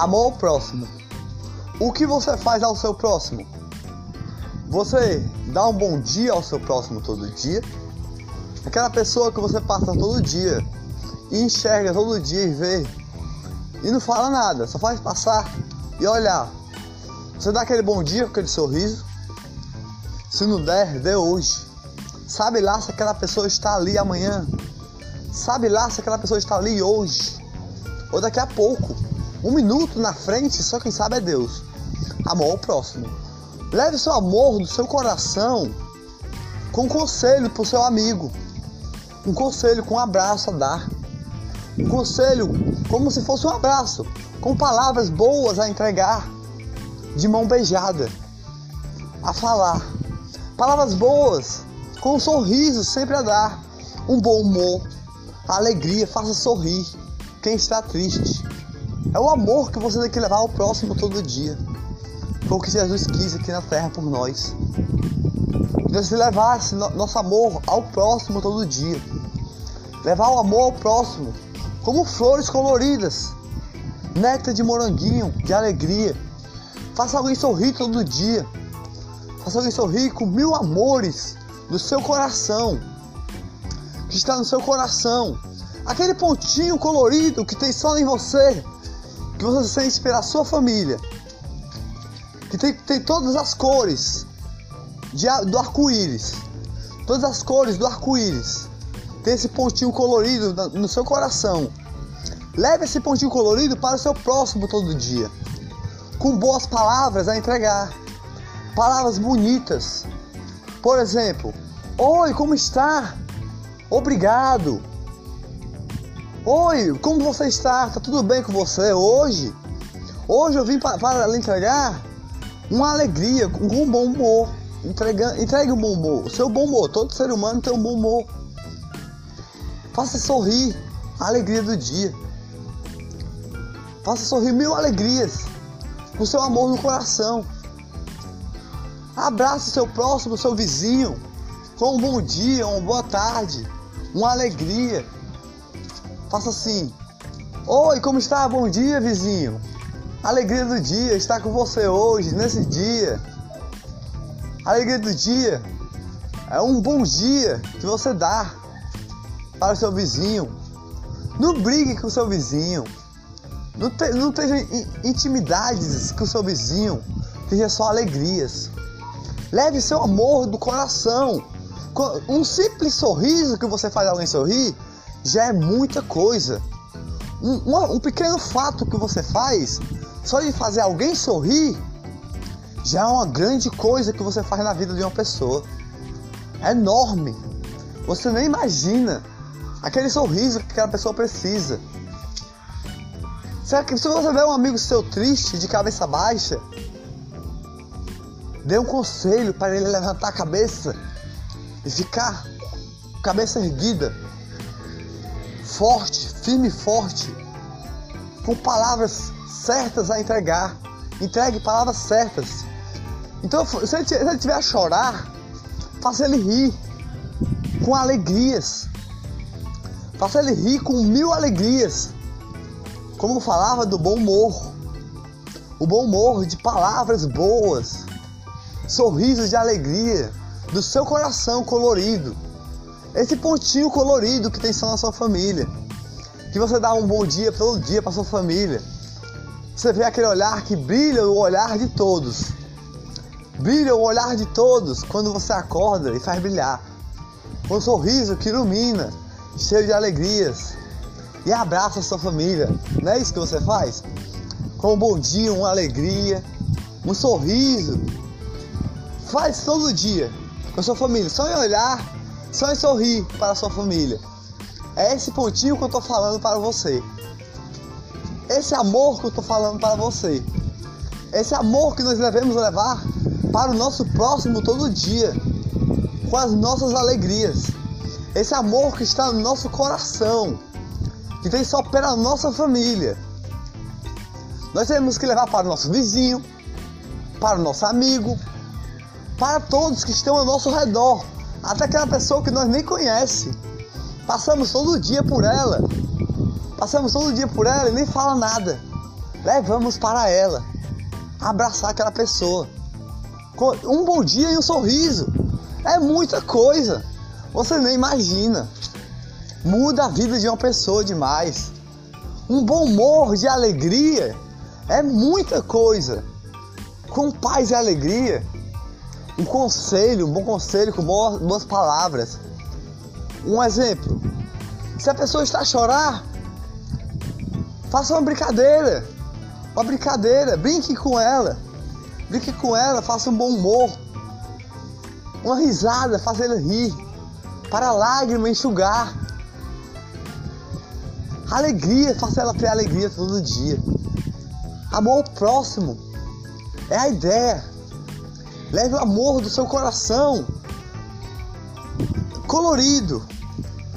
Amor ao próximo. O que você faz ao seu próximo? Você dá um bom dia ao seu próximo todo dia? Aquela pessoa que você passa todo dia e enxerga todo dia e vê e não fala nada, só faz passar e olhar. Você dá aquele bom dia com aquele sorriso? Se não der, dê hoje. Sabe lá se aquela pessoa está ali amanhã. Sabe lá se aquela pessoa está ali hoje. Ou daqui a pouco. Um minuto na frente, só quem sabe é Deus. Amor ao próximo. Leve seu amor do seu coração com um conselho para o seu amigo. Um conselho com um abraço a dar. Um conselho como se fosse um abraço, com palavras boas a entregar, de mão beijada, a falar. Palavras boas, com um sorriso sempre a dar. Um bom humor, alegria, faça sorrir quem está triste. É o amor que você tem que levar ao próximo todo dia. Foi o que Jesus quis aqui na terra por nós. Que nós levasse nosso amor ao próximo todo dia. Levar o amor ao próximo, como flores coloridas, néctar de moranguinho, de alegria. Faça alguém sorrir todo dia. Faça alguém sorrir com mil amores do seu coração, que está no seu coração. Aquele pontinho colorido que tem só em você, que você pela sua família que tem, tem todas as cores de, do arco-íris. Todas as cores do arco-íris. Tem esse pontinho colorido no seu coração. Leve esse pontinho colorido para o seu próximo todo dia. Com boas palavras a entregar. Palavras bonitas. Por exemplo, Oi, como está? Obrigado. Oi, como você está? Tá tudo bem com você hoje? Hoje eu vim para, lhe entregar uma alegria, um bom humor. Entrega, entregue um bom humor. O seu bom humor. Todo ser humano tem um bom humor. Faça sorrir a alegria do dia. Faça sorrir mil alegrias. Com seu amor no coração. Abrace seu próximo, seu vizinho. Com um bom dia, uma boa tarde. Uma alegria. Faça assim. Oi, como está? Bom dia, vizinho. Alegria do dia está com você hoje, nesse dia. Alegria do dia é um bom dia que você dá para o seu vizinho. Não brigue com o seu vizinho. Não, te, não tenha intimidades com o seu vizinho. Tenha só alegrias. Leve seu amor do coração. Um simples sorriso que você faz alguém sorrir já é muita coisa. Um, um, um pequeno fato que você faz só de fazer alguém sorrir já é uma grande coisa que você faz na vida de uma pessoa. É enorme. Você nem imagina aquele sorriso que aquela pessoa precisa. Será que se você vê um amigo seu triste, de cabeça baixa, dê um conselho para ele levantar a cabeça e ficar cabeça erguida, forte, firme e forte, com palavras certas a entregar. Entregue palavras certas. Então, se ele, tiver a chorar, faça ele rir com alegrias. Faça ele rir com mil alegrias. Como eu falava do bom humor. O bom humor de palavras boas. Sorrisos de alegria. Do seu coração colorido. Esse pontinho colorido que tem só na sua família. Que você dá um bom dia todo dia para sua família. Você vê aquele olhar que brilha o olhar de todos. Brilha o olhar de todos quando você acorda e faz brilhar. Um sorriso que ilumina, cheio de alegrias. E abraça a sua família. Não é isso que você faz? Com um bom dia, uma alegria, um sorriso. Faz todo dia com a sua família. Só em olhar, só em sorrir para sua família. É esse pontinho que eu estou falando para você. Esse amor que eu estou falando para você. Esse amor que nós devemos levar para o nosso próximo todo dia. Com as nossas alegrias. Esse amor que está no nosso coração. Que tem só pela nossa família. Nós temos que levar para o nosso vizinho, para o nosso amigo, para todos que estão ao nosso redor, até aquela pessoa que nós nem conhece. Passamos todo dia por ela, Passamos todo dia por ela e nem fala nada. levamos para ela. Abraçar aquela pessoa. Um bom dia e um sorriso. É muita coisa. Você nem imagina. Muda a vida de uma pessoa demais. Um bom humor de alegria é muita coisa. Com paz e alegria. Um conselho, um bom conselho com boas, boas palavras. Um exemplo. Se a pessoa está a chorar, faça uma brincadeira. Uma brincadeira. Brinque com ela. Brinque com ela, faça um bom humor. Uma risada, faça ela rir. Para a lágrima enxugar. Alegria, faça ela ter alegria todo dia. Amor ao próximo é a ideia. Leve o amor do seu coração. Colorido,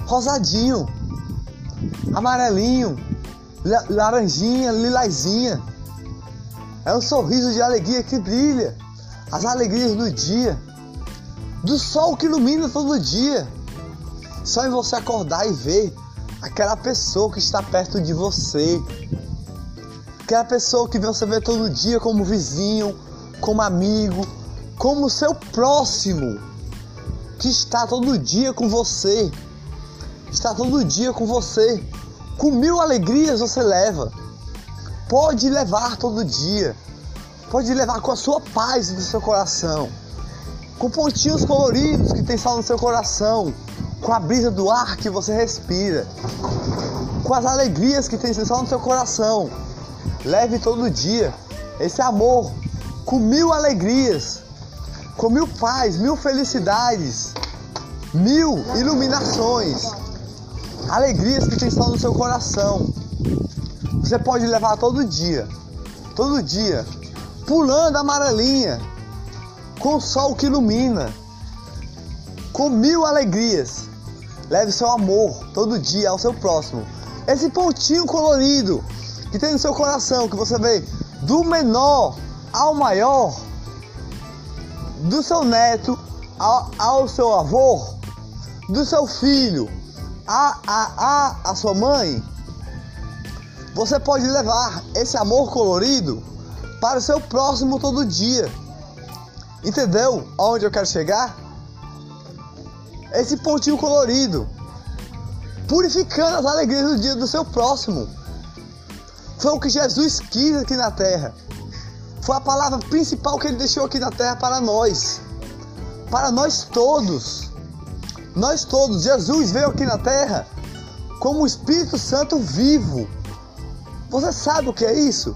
rosadinho, amarelinho, laranjinha, lilazinha. É um sorriso de alegria que brilha, as alegrias do dia, do sol que ilumina todo dia. Só em você acordar e ver aquela pessoa que está perto de você, aquela pessoa que você vê todo dia como vizinho, como amigo, como seu próximo que está todo dia com você. Está todo dia com você. Com mil alegrias você leva. Pode levar todo dia. Pode levar com a sua paz no seu coração. Com pontinhos coloridos que tem sal no seu coração. Com a brisa do ar que você respira. Com as alegrias que tem sal no seu coração. Leve todo dia esse amor com mil alegrias com mil paz, mil felicidades, mil iluminações, alegrias que estão no seu coração. Você pode levar todo dia, todo dia, pulando amarelinha, com o sol que ilumina, com mil alegrias. Leve seu amor todo dia ao seu próximo. Esse pontinho colorido que tem no seu coração, que você vê do menor ao maior, do seu neto ao, ao seu avô, do seu filho a, a, a, a sua mãe, você pode levar esse amor colorido para o seu próximo todo dia. Entendeu aonde eu quero chegar? Esse pontinho colorido, purificando as alegrias do dia do seu próximo. Foi o que Jesus quis aqui na terra. Foi a palavra principal que ele deixou aqui na terra para nós. Para nós todos. Nós todos. Jesus veio aqui na terra como o Espírito Santo vivo. Você sabe o que é isso?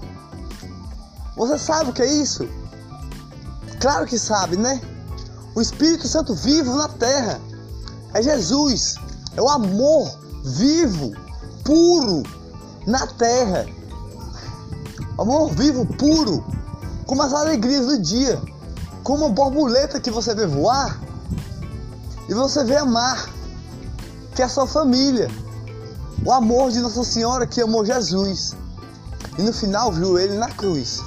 Você sabe o que é isso? Claro que sabe, né? O Espírito Santo vivo na terra é Jesus, é o amor vivo, puro na terra. Amor vivo, puro como as alegrias do dia, como a borboleta que você vê voar e você vê amar, que é a sua família, o amor de Nossa Senhora que amou Jesus e no final viu ele na cruz,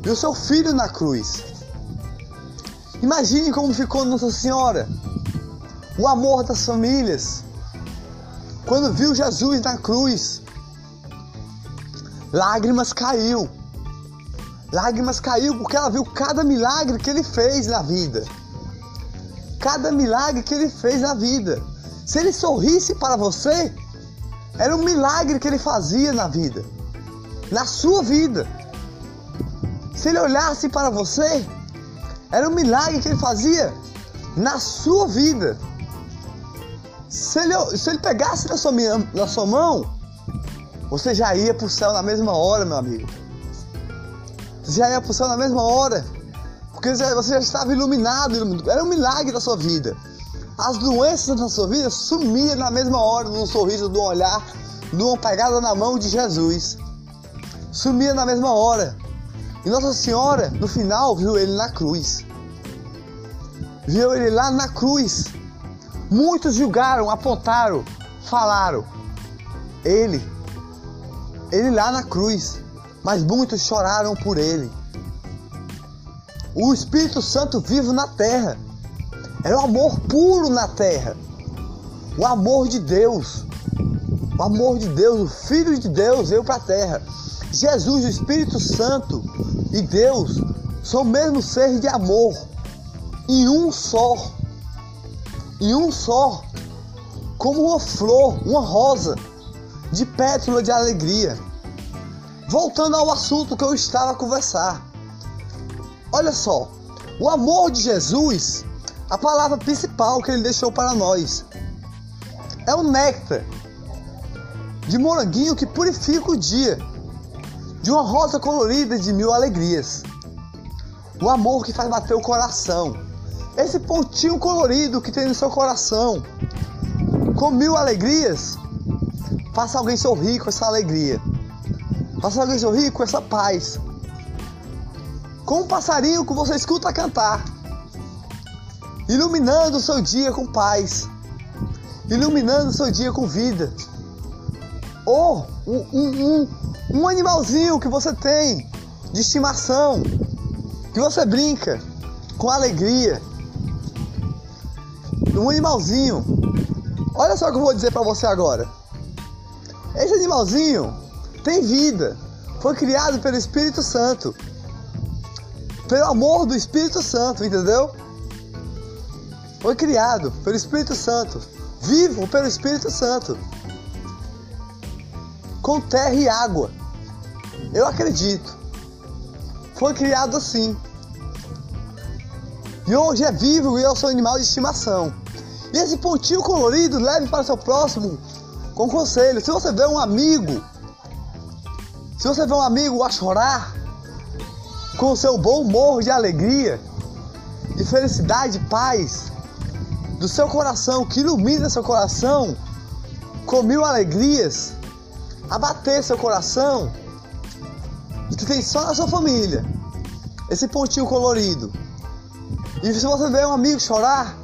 viu seu filho na cruz. Imagine como ficou Nossa Senhora, o amor das famílias, quando viu Jesus na cruz, lágrimas caiu Lágrimas caiu porque ela viu cada milagre que ele fez na vida. Cada milagre que ele fez na vida. Se ele sorrisse para você, era um milagre que ele fazia na vida. Na sua vida. Se ele olhasse para você, era um milagre que ele fazia na sua vida. Se ele, se ele pegasse na sua, na sua mão, você já ia para o céu na mesma hora, meu amigo já ia para o céu na mesma hora. Porque você já estava iluminado, era um milagre da sua vida. As doenças da sua vida sumiam na mesma hora, num sorriso, num olhar, numa pegada na mão de Jesus. Sumia na mesma hora. E Nossa Senhora, no final, viu ele na cruz. Viu ele lá na cruz. Muitos julgaram, apontaram, falaram. Ele, ele lá na cruz mas muitos choraram por ele. O Espírito Santo vivo na terra. Era o amor puro na terra. O amor de Deus. O amor de Deus, o Filho de Deus veio para a terra. Jesus, o Espírito Santo e Deus são mesmo ser de amor. Em um só. Em um só. Como uma flor, uma rosa de pétala de alegria. Voltando ao assunto que eu estava a conversar. Olha só, o amor de Jesus, a palavra principal que ele deixou para nós, é o néctar de moranguinho que purifica o dia, de uma rosa colorida de mil alegrias. O amor que faz bater o coração, esse pontinho colorido que tem no seu coração, com mil alegrias, faça alguém sorrir com essa alegria, sorrir com essa paz com um passarinho que você escuta cantar, iluminando o seu dia com paz, iluminando o seu dia com vida. Ou um, um, um, um animalzinho que você tem de estimação, que você brinca com alegria. Um animalzinho. Olha só o que eu vou dizer para você agora. Esse animalzinho tem vida. Foi criado pelo Espírito Santo pelo amor do Espírito Santo, entendeu? Foi criado pelo Espírito Santo, vivo pelo Espírito Santo, com terra e água. Eu acredito. Foi criado assim. E hoje é vivo e o seu animal de estimação. E esse pontinho colorido leve para o seu próximo com conselho. Se você vê um amigo, se você vê um amigo a chorar, com o seu bom humor de alegria, de felicidade, paz, do seu coração, que ilumina seu coração com mil alegrias, abater seu coração, e que tem só na sua família esse pontinho colorido. E se você vê um amigo chorar,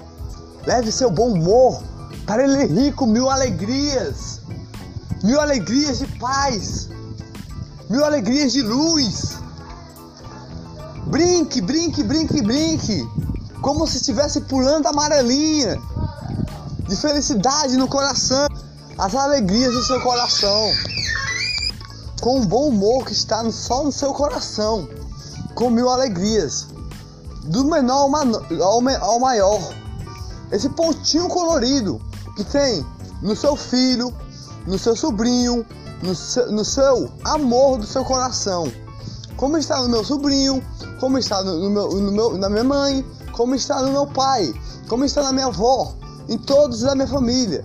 leve seu bom humor para ele rir com mil alegrias, mil alegrias de paz, mil alegrias de luz. Brinque, brinque, brinque, brinque. Como se estivesse pulando amarelinha. De felicidade no coração. As alegrias do seu coração. Com o bom humor que está só no seu coração. Com mil alegrias. Do menor ao maior. Esse pontinho colorido que tem no seu filho, no seu sobrinho, no seu, no seu amor do seu coração como está no meu sobrinho, como está no, meu, no meu, na minha mãe, como está no meu pai, como está na minha avó, em todos da minha família,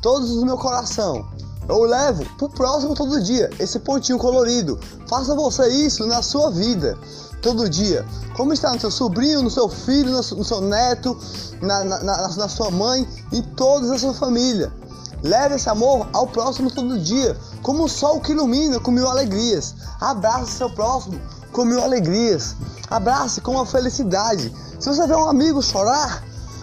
todos do meu coração. Eu levo pro próximo todo dia esse pontinho colorido. Faça você isso na sua vida, todo dia. Como está no seu sobrinho, no seu filho, no seu neto, na, na, na, na sua mãe, em toda a sua família. Leve esse amor ao próximo todo dia, como o sol que ilumina com mil alegrias. Abrace seu próximo com mil alegrias. Abrace com a felicidade. Se você vê um amigo chorar,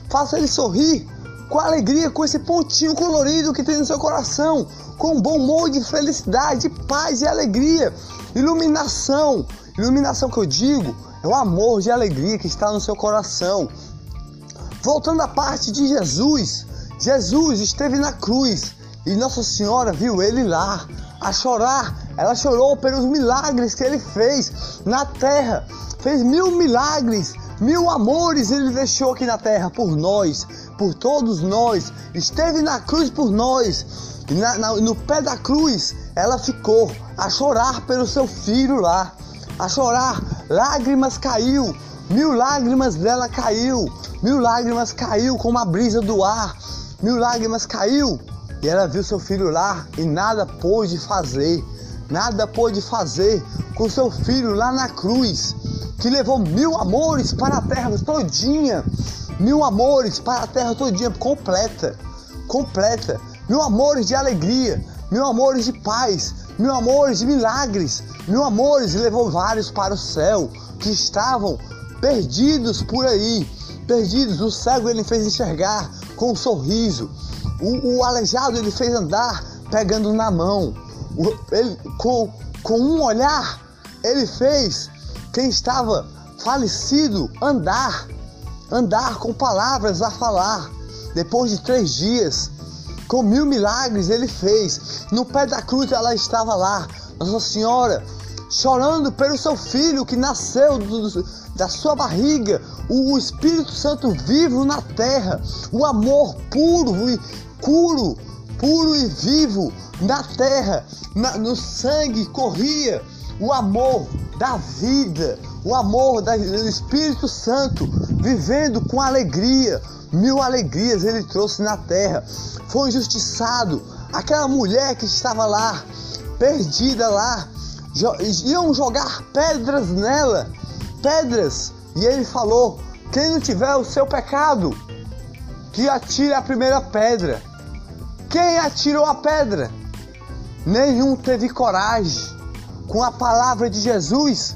faça ele sorrir com alegria, com esse pontinho colorido que tem no seu coração, com bom humor de felicidade, paz e alegria. Iluminação. Iluminação que eu digo é o amor de alegria que está no seu coração. Voltando à parte de Jesus, Jesus esteve na cruz e Nossa Senhora viu ele lá a chorar. Ela chorou pelos milagres que ele fez na terra. Fez mil milagres, mil amores ele deixou aqui na terra por nós, por todos nós. Esteve na cruz por nós. Na, na, no pé da cruz ela ficou a chorar pelo seu filho lá. A chorar, lágrimas caiu, mil lágrimas dela caiu, mil lágrimas caiu como a brisa do ar mil lágrimas caiu e ela viu seu filho lá e nada pôde fazer, nada pôde fazer com seu filho lá na cruz, que levou mil amores para a terra todinha, mil amores para a terra todinha completa, completa, mil amores de alegria, mil amores de paz, mil amores de milagres, mil amores levou vários para o céu que estavam perdidos por aí, perdidos. O cego ele fez enxergar, com um sorriso. O, o aleijado ele fez andar pegando na mão. O, ele, com, com um olhar, ele fez quem estava falecido andar, andar com palavras a falar. Depois de três dias, com mil milagres ele fez. No pé da cruz ela estava lá, Nossa Senhora, chorando pelo seu filho que nasceu do, da sua barriga, o Espírito Santo vivo na terra, o amor puro e puro, puro e vivo na terra, na, no sangue corria o amor da vida, o amor da, do Espírito Santo, vivendo com alegria. Mil alegrias ele trouxe na terra. Foi injustiçado. Aquela mulher que estava lá, perdida lá, iam jogar pedras nela, pedras. E ele falou: quem não tiver o seu pecado, que atire a primeira pedra. Quem atirou a pedra? Nenhum teve coragem. Com a palavra de Jesus,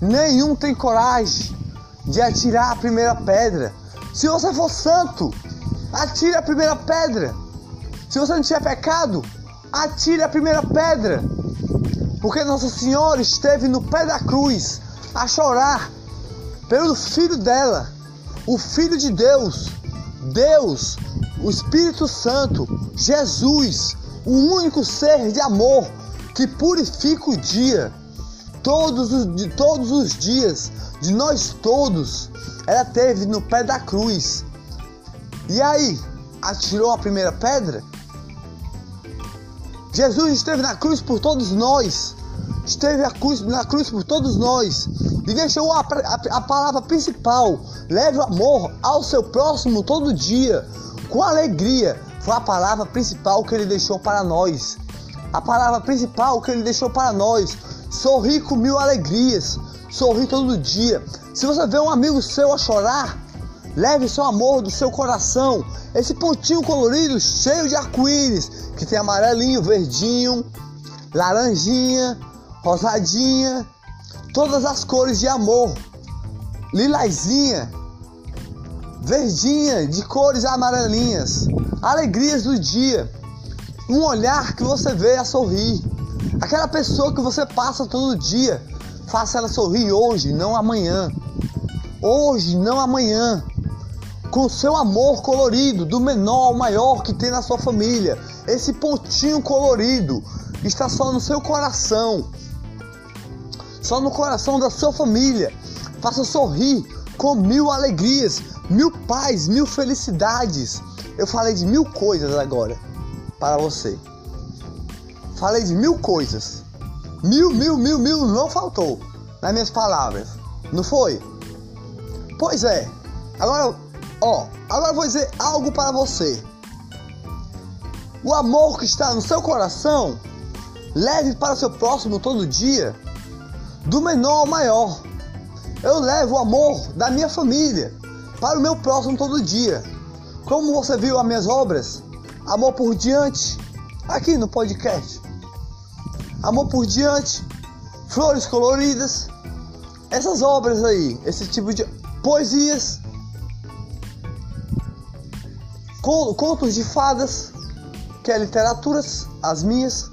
nenhum tem coragem de atirar a primeira pedra. Se você for santo, atire a primeira pedra. Se você não tiver pecado, atire a primeira pedra. Porque Nossa Senhora esteve no pé da cruz a chorar pelo filho dela, o filho de Deus, Deus, o Espírito Santo, Jesus, o único ser de amor que purifica o dia, todos os, de todos os dias, de nós todos, ela teve no pé da cruz. E aí, atirou a primeira pedra? Jesus esteve na cruz por todos nós. Esteve a cruz, na cruz por todos nós. E deixou a, a, a palavra principal. Leve o amor ao seu próximo todo dia. Com alegria. Foi a palavra principal que ele deixou para nós. A palavra principal que ele deixou para nós. Sorri com mil alegrias. Sorri todo dia. Se você vê um amigo seu a chorar, leve seu amor do seu coração. Esse pontinho colorido cheio de arco-íris, que tem amarelinho, verdinho, laranjinha, rosadinha, todas as cores de amor. Lilazinha, verdinha, de cores amarelinhas. Alegrias do dia. Um olhar que você vê a sorrir. Aquela pessoa que você passa todo dia. Faça ela sorrir hoje, não amanhã. Hoje, não amanhã. Com seu amor colorido, do menor ao maior que tem na sua família. Esse pontinho colorido está só no seu coração só no coração da sua família. Faça sorrir com mil alegrias, mil paz, mil felicidades. Eu falei de mil coisas agora para você. Falei de mil coisas. Mil, mil, mil, mil não faltou nas minhas palavras. Não foi? Pois é. Agora, ó, agora eu vou dizer algo para você. O amor que está no seu coração, leve para o seu próximo todo dia do menor ao maior. Eu levo o amor da minha família para o meu próximo todo dia. Como você viu as minhas obras, Amor por Diante, aqui no podcast. Amor por Diante, Flores Coloridas, essas obras aí, esse tipo de poesias, contos de fadas, que é literaturas, as minhas,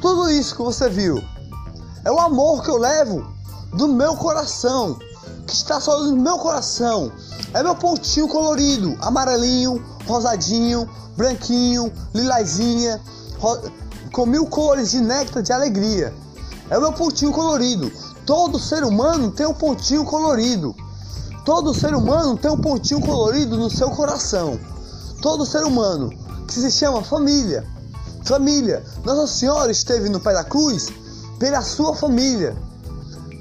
tudo isso que você viu é o amor que eu levo do meu coração, que está só no meu coração. É meu pontinho colorido, amarelinho, rosadinho, branquinho, lilazinha, com mil cores de néctar de alegria. É o meu pontinho colorido. Todo ser humano tem um pontinho colorido. Todo ser humano tem um pontinho colorido no seu coração. Todo ser humano que se chama família. Família. Nossa Senhora esteve no pé da cruz pela sua família,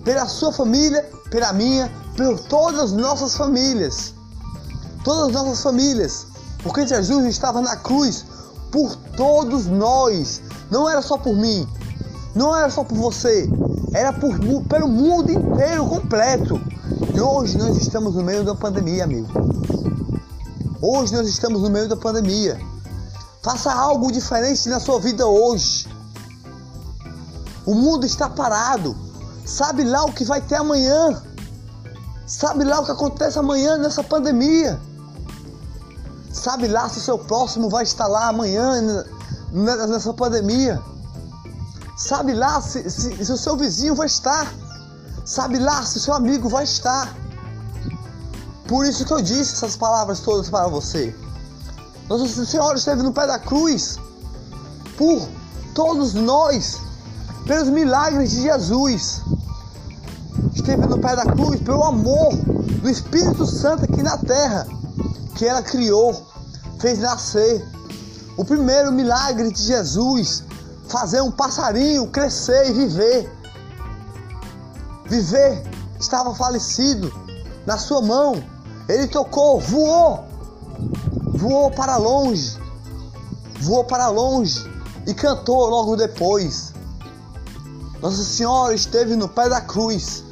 pela sua família, pela minha, por todas as nossas famílias, todas as nossas famílias, porque Jesus estava na cruz por todos nós, não era só por mim, não era só por você, era por, pelo mundo inteiro completo. E hoje nós estamos no meio da pandemia, amigo. Hoje nós estamos no meio da pandemia. Faça algo diferente na sua vida hoje. O mundo está parado. Sabe lá o que vai ter amanhã. Sabe lá o que acontece amanhã nessa pandemia. Sabe lá se o seu próximo vai estar lá amanhã nessa pandemia. Sabe lá se, se, se o seu vizinho vai estar. Sabe lá se o seu amigo vai estar. Por isso que eu disse essas palavras todas para você. Nossa Senhora esteve no pé da cruz por todos nós, pelos milagres de Jesus. Esteve no pé da cruz pelo amor do Espírito Santo aqui na terra, que ela criou, fez nascer. O primeiro milagre de Jesus, fazer um passarinho crescer e viver. Viver, estava falecido na sua mão. Ele tocou, voou, voou para longe, voou para longe e cantou logo depois. Nossa Senhora esteve no pé da cruz.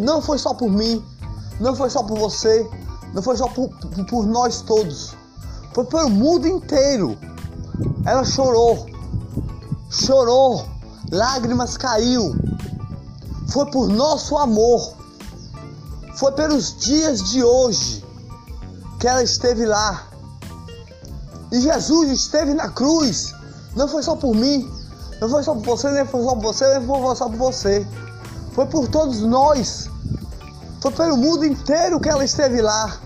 Não foi só por mim, não foi só por você, não foi só por, por nós todos, foi pelo mundo inteiro. Ela chorou, chorou, lágrimas caiu. Foi por nosso amor, foi pelos dias de hoje que ela esteve lá e Jesus esteve na cruz. Não foi só por mim. Não foi só por você, nem foi só por você, nem foi só por você. Foi por todos nós. Foi pelo mundo inteiro que ela esteve lá.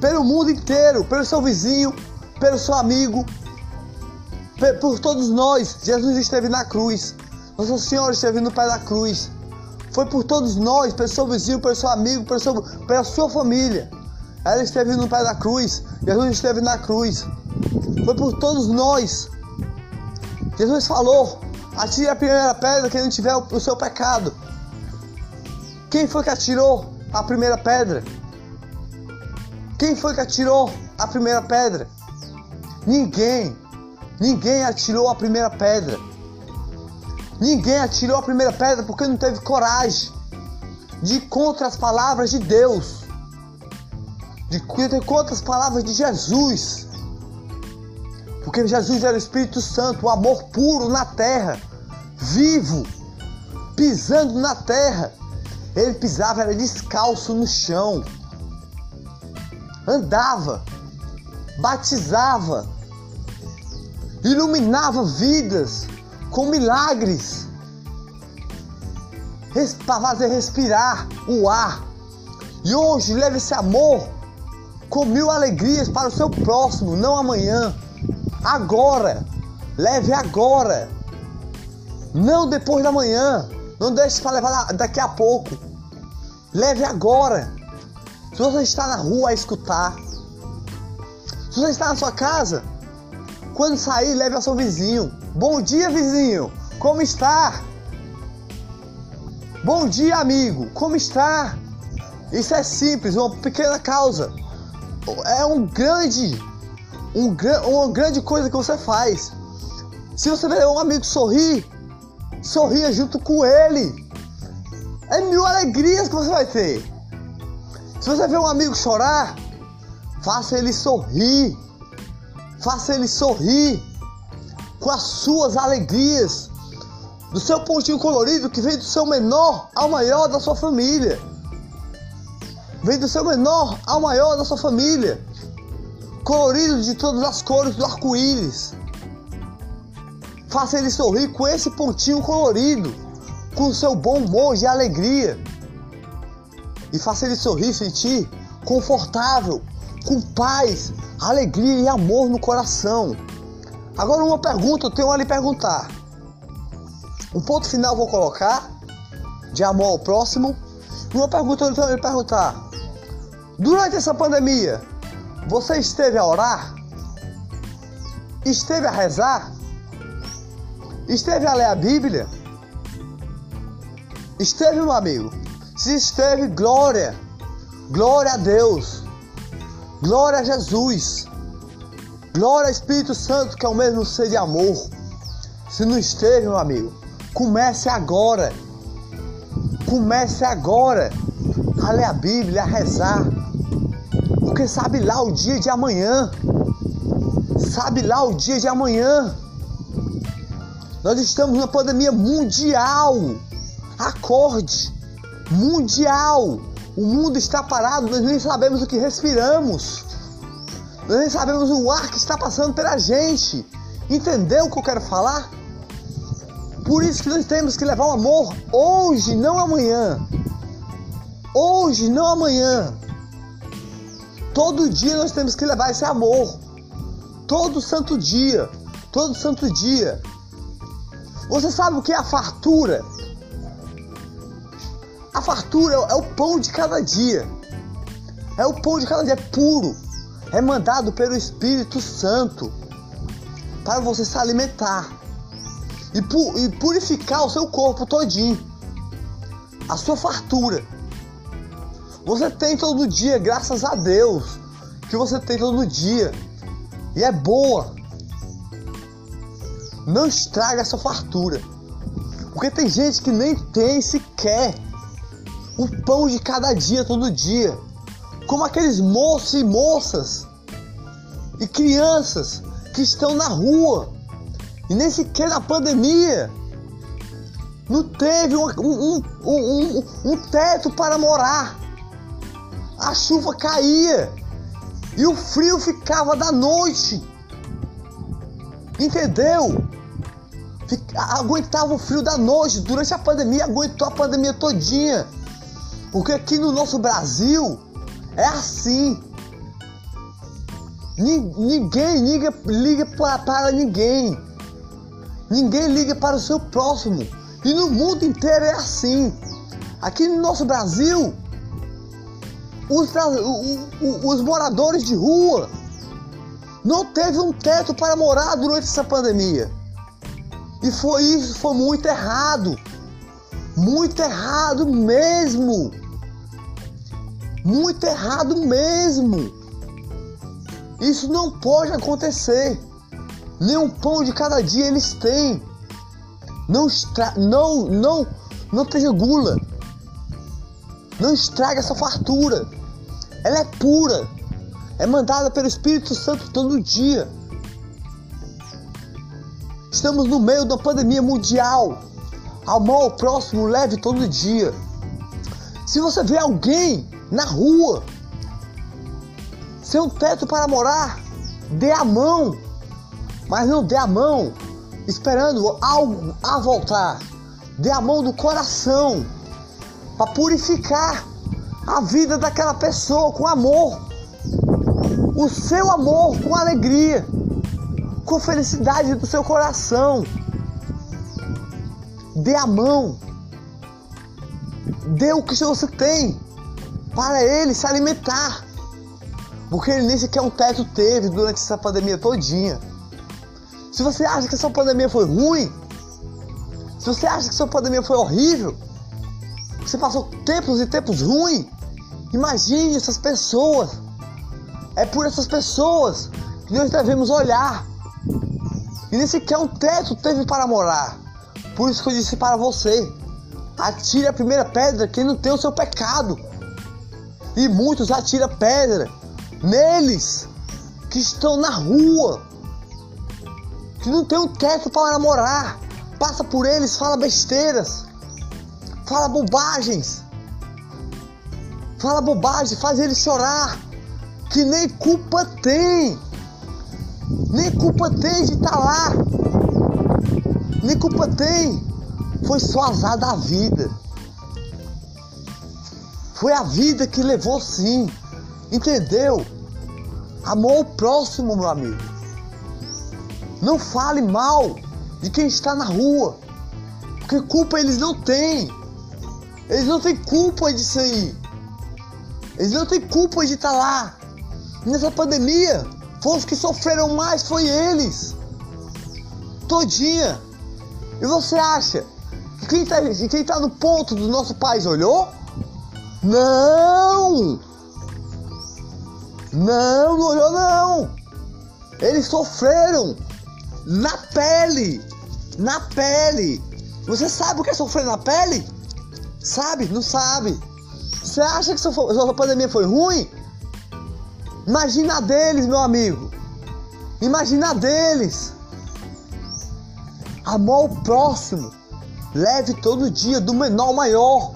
Pelo mundo inteiro, pelo seu vizinho, pelo seu amigo, por todos nós. Jesus esteve na cruz. Nossa Senhora esteve no pé da cruz. Foi por todos nós, pelo seu vizinho, pelo seu amigo, pelo seu, pela sua família. Ela esteve no pé da cruz. Jesus esteve na cruz. Foi por todos nós. Jesus falou: atire a primeira pedra quem não tiver o seu pecado. Quem foi que atirou a primeira pedra? Quem foi que atirou a primeira pedra? Ninguém. Ninguém atirou a primeira pedra. Ninguém atirou a primeira pedra porque não teve coragem de ir contra as palavras de Deus de contra as palavras de Jesus. Porque Jesus era o Espírito Santo, o amor puro na terra, vivo, pisando na terra. Ele pisava, era descalço no chão, andava, batizava, iluminava vidas com milagres, para fazer respirar o ar. E hoje leva esse amor com mil alegrias para o seu próximo, não amanhã. Agora. Leve agora. Não depois da manhã. Não deixe para levar daqui a pouco. Leve agora. Se você está na rua a escutar, se você está na sua casa, quando sair, leve ao seu vizinho. Bom dia, vizinho. Como está? Bom dia, amigo. Como está? Isso é simples, uma pequena causa é um grande, um, uma grande coisa que você faz. Se você ver um amigo sorrir, sorria junto com ele. É mil alegrias que você vai ter. Se você ver um amigo chorar, faça ele sorrir. Faça ele sorrir com as suas alegrias, do seu pontinho colorido que vem do seu menor ao maior da sua família vem do seu menor ao maior da sua família, colorido de todas as cores do arco-íris. Faça ele sorrir com esse pontinho colorido, com o seu bom humor e alegria. E faça ele sorrir, sentir confortável, com paz, alegria e amor no coração. Agora uma pergunta eu tenho a lhe perguntar. Um ponto final vou colocar de amor ao próximo. Uma pergunta eu tenho a lhe perguntar. Durante essa pandemia, você esteve a orar? Esteve a rezar? Esteve a ler a Bíblia? Esteve, meu amigo? Se esteve, glória! Glória a Deus! Glória a Jesus! Glória ao Espírito Santo, que é o mesmo ser de amor. Se não esteve, meu amigo, comece agora. Comece agora a ler a Bíblia, a rezar porque sabe lá o dia de amanhã. Sabe lá o dia de amanhã. Nós estamos numa pandemia mundial. Acorde. Mundial. O mundo está parado, nós nem sabemos o que respiramos. Nós nem sabemos o ar que está passando pela gente. Entendeu o que eu quero falar? Por isso que nós temos que levar o amor hoje, não amanhã. Hoje, não amanhã. Todo dia nós temos que levar esse amor. Todo santo dia. Todo santo dia. Você sabe o que é a fartura? A fartura é o pão de cada dia. É o pão de cada dia, é puro. É mandado pelo Espírito Santo para você se alimentar e, pu purificar o seu corpo todinho. A sua fartura. Você tem todo dia, graças a Deus, que você tem todo dia. E é boa. Não estraga essa fartura. Porque tem gente que nem tem sequer o pão de cada dia, todo dia. Como aqueles moços e moças e crianças que estão na rua e nem sequer na pandemia não teve um, um, um, um, teto para morar. A chuva caía e o frio ficava da noite. Entendeu? Fica, aguentava o frio da noite. Durante a pandemia, aguentou a pandemia todinha. Porque aqui no nosso Brasil é assim. Ninguém liga, liga para, para ninguém. Ninguém liga para o seu próximo. E no mundo inteiro é assim. Aqui no nosso Brasil, os, os moradores de rua não teve um teto para morar durante essa pandemia. E foi isso, foi muito errado. Muito errado mesmo. Muito errado mesmo. Isso não pode acontecer. Nem um pão de cada dia eles têm. Não, estra... não, não, não tenha gula. Não estraga essa fartura. Ela é pura. É mandada pelo Espírito Santo todo dia. Estamos no meio da pandemia mundial. Amor ao próximo leve todo dia. Se você vê alguém na rua sem um teto para morar, dê a mão, mas não dê a mão esperando algo a voltar. Dê a mão do coração para purificar a vida daquela pessoa com amor, o seu amor com alegria, com felicidade do seu coração. Dê a mão, dê o que você tem para ele se alimentar. Porque ele nem sequer um teto teve durante essa pandemia todinha. Se você acha que essa pandemia foi ruim, se você acha que essa pandemia foi horrível, você passou tempos e tempos ruins, imagine essas pessoas. É por essas pessoas que nós devemos olhar. E nem sequer um teto teve para morar. Por isso que eu disse para você: atire a primeira pedra quem não tem o seu pecado. E muitos atiram pedra neles que estão na rua, que não tem um teto para namorar, passa por eles, fala besteiras, fala bobagens, fala bobagem, faz eles chorar, que nem culpa tem, nem culpa tem de estar tá lá, nem culpa tem, foi só azar da vida. Foi a vida que levou sim. Entendeu? Amor ao próximo, meu amigo. Não fale mal de quem está na rua. Porque culpa eles não têm. Eles não têm culpa disso aí. Eles não têm culpa de estar lá. Nessa pandemia, foram os que sofreram mais, foi eles. Todinha. E você acha que quem está quem tá no ponto do nosso país olhou? Não! Não, não olhou não. Eles sofreram na pele. Na pele. Você sabe o que é sofrer na pele? Sabe? Não sabe. Você acha que sua pandemia foi ruim? Imagina deles, meu amigo. Imagina deles. Amor ao próximo. Leve todo dia, do menor ao maior,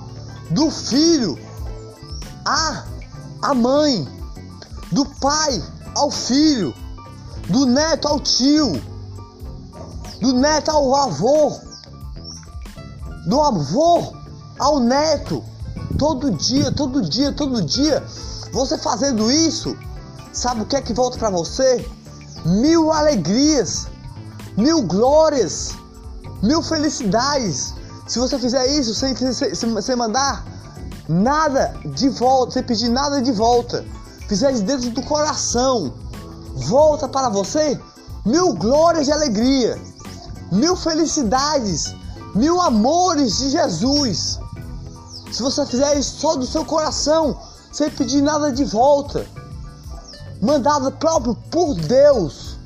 do filho a a mãe do pai ao filho, do neto ao tio, do neto ao avô, do avô ao neto. Todo dia, todo dia, todo dia, você fazendo isso, sabe o que é que volta para você? Mil alegrias, mil glórias, mil felicidades. Se você fizer isso sem, sem, sem mandar nada de volta, sem pedir nada de volta, fizer isso dentro do coração, volta para você mil glórias de alegria, mil felicidades, mil amores de Jesus. Se você fizer isso só do seu coração, sem pedir nada de volta, mandado próprio por Deus,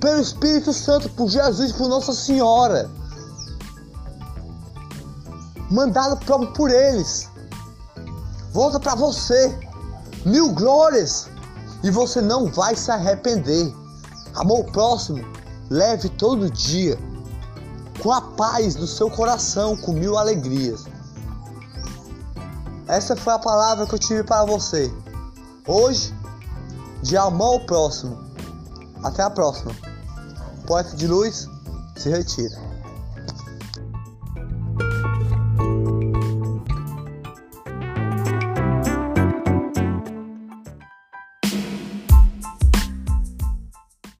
pelo Espírito Santo, por Jesus, por Nossa Senhora, mandado próprio por eles, volta para você, mil glórias, e você não vai se arrepender. Amor próximo, leve todo dia, com a paz do seu coração, com mil alegrias. Essa foi a palavra que eu tive para você. Hoje, de amor ao próximo. Até a próxima. Poeta de luz, se retira.